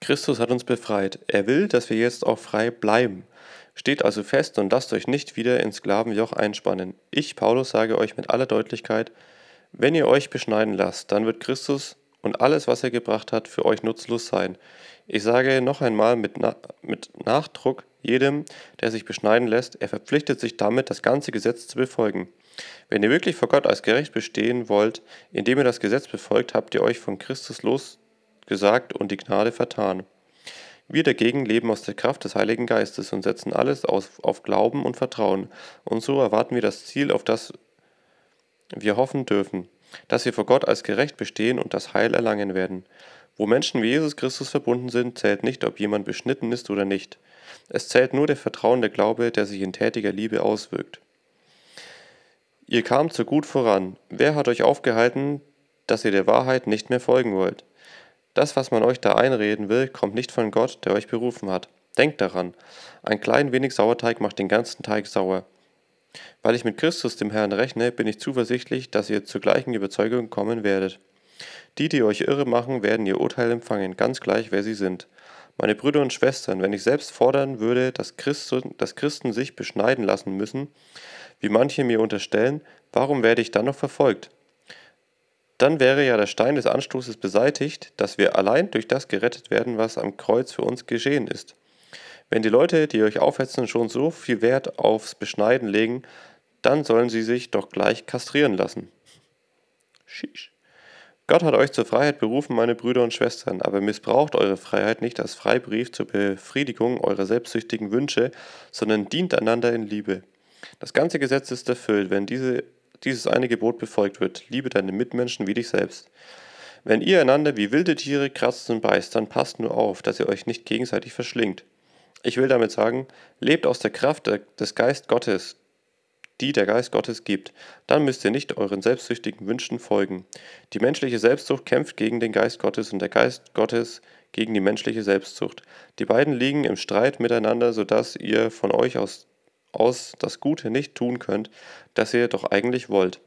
Christus hat uns befreit. Er will, dass wir jetzt auch frei bleiben. Steht also fest und lasst euch nicht wieder ins Sklavenjoch einspannen. Ich, Paulus, sage euch mit aller Deutlichkeit, wenn ihr euch beschneiden lasst, dann wird Christus und alles, was er gebracht hat, für euch nutzlos sein. Ich sage noch einmal mit, Na mit Nachdruck jedem, der sich beschneiden lässt, er verpflichtet sich damit, das ganze Gesetz zu befolgen. Wenn ihr wirklich vor Gott als gerecht bestehen wollt, indem ihr das Gesetz befolgt, habt ihr euch von Christus losgesagt und die Gnade vertan. Wir dagegen leben aus der Kraft des Heiligen Geistes und setzen alles auf, auf Glauben und Vertrauen. Und so erwarten wir das Ziel, auf das wir hoffen dürfen, dass wir vor Gott als gerecht bestehen und das Heil erlangen werden. Wo Menschen wie Jesus Christus verbunden sind, zählt nicht, ob jemand beschnitten ist oder nicht. Es zählt nur der vertrauende Glaube, der sich in tätiger Liebe auswirkt. Ihr kamt so gut voran. Wer hat euch aufgehalten, dass ihr der Wahrheit nicht mehr folgen wollt? Das, was man euch da einreden will, kommt nicht von Gott, der euch berufen hat. Denkt daran, ein klein wenig Sauerteig macht den ganzen Teig sauer. Weil ich mit Christus, dem Herrn, rechne, bin ich zuversichtlich, dass ihr zur gleichen Überzeugung kommen werdet. Die, die euch irre machen, werden ihr Urteil empfangen, ganz gleich, wer sie sind. Meine Brüder und Schwestern, wenn ich selbst fordern würde, dass Christen, dass Christen sich beschneiden lassen müssen, wie manche mir unterstellen, warum werde ich dann noch verfolgt? Dann wäre ja der Stein des Anstoßes beseitigt, dass wir allein durch das gerettet werden, was am Kreuz für uns geschehen ist. Wenn die Leute, die euch aufhetzen, schon so viel Wert aufs Beschneiden legen, dann sollen sie sich doch gleich kastrieren lassen. Shish. Gott hat euch zur Freiheit berufen, meine Brüder und Schwestern, aber missbraucht eure Freiheit nicht als Freibrief zur Befriedigung eurer selbstsüchtigen Wünsche, sondern dient einander in Liebe. Das ganze Gesetz ist erfüllt, wenn diese, dieses eine Gebot befolgt wird. Liebe deine Mitmenschen wie dich selbst. Wenn ihr einander wie wilde Tiere kratzt und beißt, dann passt nur auf, dass ihr euch nicht gegenseitig verschlingt. Ich will damit sagen, lebt aus der Kraft des Geist Gottes, die der Geist Gottes gibt. Dann müsst ihr nicht euren selbstsüchtigen Wünschen folgen. Die menschliche Selbstsucht kämpft gegen den Geist Gottes und der Geist Gottes gegen die menschliche Selbstsucht. Die beiden liegen im Streit miteinander, sodass ihr von euch aus aus das Gute nicht tun könnt, das ihr doch eigentlich wollt.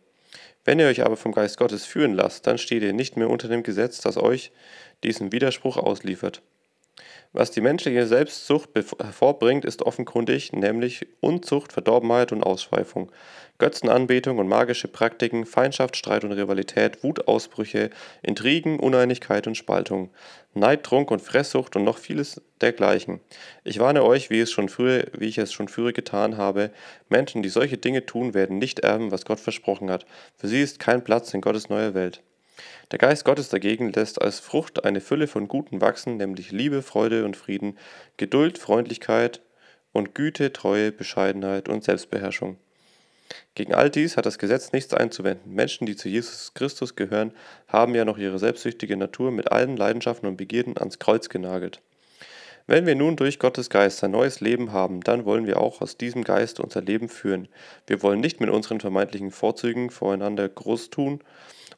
Wenn ihr euch aber vom Geist Gottes führen lasst, dann steht ihr nicht mehr unter dem Gesetz, das euch diesen Widerspruch ausliefert. Was die menschliche Selbstsucht hervorbringt, ist offenkundig, nämlich Unzucht, Verdorbenheit und Ausschweifung, Götzenanbetung und magische Praktiken, Feindschaft, Streit und Rivalität, Wutausbrüche, Intrigen, Uneinigkeit und Spaltung, Neid, Trunk und Fresssucht und noch vieles dergleichen. Ich warne euch, wie, es schon früher, wie ich es schon früher getan habe, Menschen, die solche Dinge tun, werden nicht erben, was Gott versprochen hat. Für sie ist kein Platz in Gottes neuer Welt. Der Geist Gottes dagegen lässt als Frucht eine Fülle von Guten wachsen, nämlich Liebe, Freude und Frieden, Geduld, Freundlichkeit und Güte, Treue, Bescheidenheit und Selbstbeherrschung. Gegen all dies hat das Gesetz nichts einzuwenden. Menschen, die zu Jesus Christus gehören, haben ja noch ihre selbstsüchtige Natur mit allen Leidenschaften und Begierden ans Kreuz genagelt. Wenn wir nun durch Gottes Geist ein neues Leben haben, dann wollen wir auch aus diesem Geist unser Leben führen. Wir wollen nicht mit unseren vermeintlichen Vorzügen voreinander groß tun,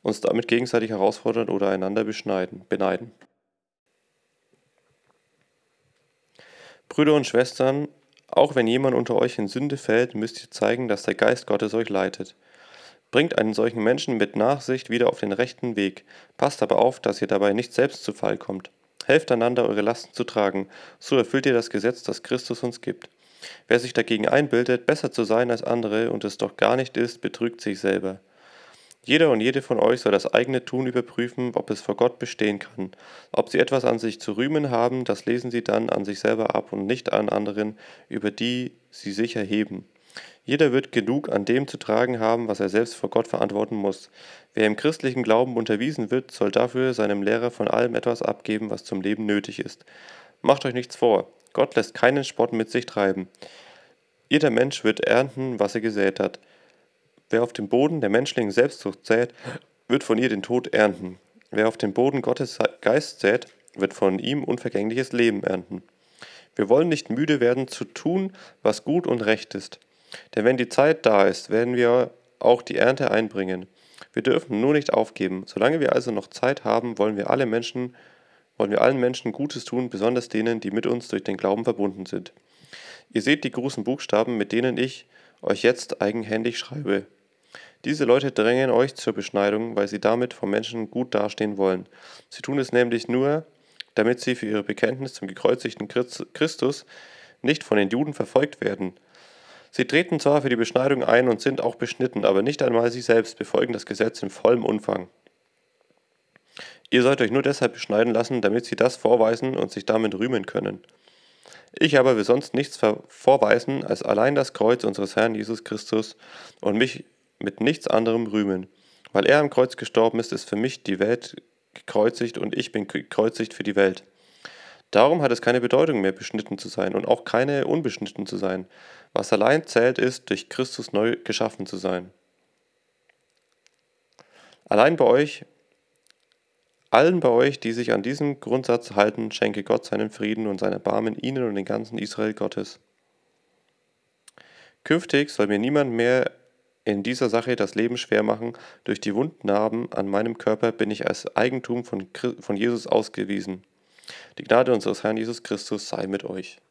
uns damit gegenseitig herausfordern oder einander beschneiden, beneiden. Brüder und Schwestern, auch wenn jemand unter euch in Sünde fällt, müsst ihr zeigen, dass der Geist Gottes euch leitet. Bringt einen solchen Menschen mit Nachsicht wieder auf den rechten Weg, passt aber auf, dass ihr dabei nicht selbst zu Fall kommt. Helft einander, eure Lasten zu tragen, so erfüllt ihr das Gesetz, das Christus uns gibt. Wer sich dagegen einbildet, besser zu sein als andere und es doch gar nicht ist, betrügt sich selber. Jeder und jede von euch soll das eigene Tun überprüfen, ob es vor Gott bestehen kann. Ob sie etwas an sich zu rühmen haben, das lesen sie dann an sich selber ab und nicht an anderen, über die sie sich erheben. Jeder wird genug an dem zu tragen haben, was er selbst vor Gott verantworten muss. Wer im christlichen Glauben unterwiesen wird, soll dafür seinem Lehrer von allem etwas abgeben, was zum Leben nötig ist. Macht euch nichts vor, Gott lässt keinen Spott mit sich treiben. Jeder Mensch wird ernten, was er gesät hat. Wer auf dem Boden der menschlichen Selbstsucht sät, wird von ihr den Tod ernten. Wer auf dem Boden Gottes Geist sät, wird von ihm unvergängliches Leben ernten. Wir wollen nicht müde werden zu tun, was gut und recht ist. Denn wenn die Zeit da ist, werden wir auch die Ernte einbringen. Wir dürfen nur nicht aufgeben. Solange wir also noch Zeit haben, wollen wir alle Menschen, wollen wir allen Menschen Gutes tun, besonders denen, die mit uns durch den Glauben verbunden sind. Ihr seht die großen Buchstaben, mit denen ich euch jetzt eigenhändig schreibe. Diese Leute drängen euch zur Beschneidung, weil sie damit vom Menschen gut dastehen wollen. Sie tun es nämlich nur, damit sie für ihr Bekenntnis zum gekreuzigten Christus nicht von den Juden verfolgt werden. Sie treten zwar für die Beschneidung ein und sind auch beschnitten, aber nicht einmal sie selbst befolgen das Gesetz in vollem Umfang. Ihr sollt euch nur deshalb beschneiden lassen, damit sie das vorweisen und sich damit rühmen können. Ich aber will sonst nichts vorweisen als allein das Kreuz unseres Herrn Jesus Christus und mich mit nichts anderem rühmen. Weil er am Kreuz gestorben ist, ist für mich die Welt gekreuzigt und ich bin gekreuzigt für die Welt. Darum hat es keine Bedeutung mehr, beschnitten zu sein und auch keine unbeschnitten zu sein. Was allein zählt, ist, durch Christus neu geschaffen zu sein. Allein bei euch allen bei euch, die sich an diesen Grundsatz halten, schenke Gott seinen Frieden und sein Erbarmen ihnen und den ganzen Israel Gottes. Künftig soll mir niemand mehr in dieser Sache das Leben schwer machen. Durch die Wundnarben an meinem Körper bin ich als Eigentum von, von Jesus ausgewiesen. Die Gnade unseres Herrn Jesus Christus sei mit euch.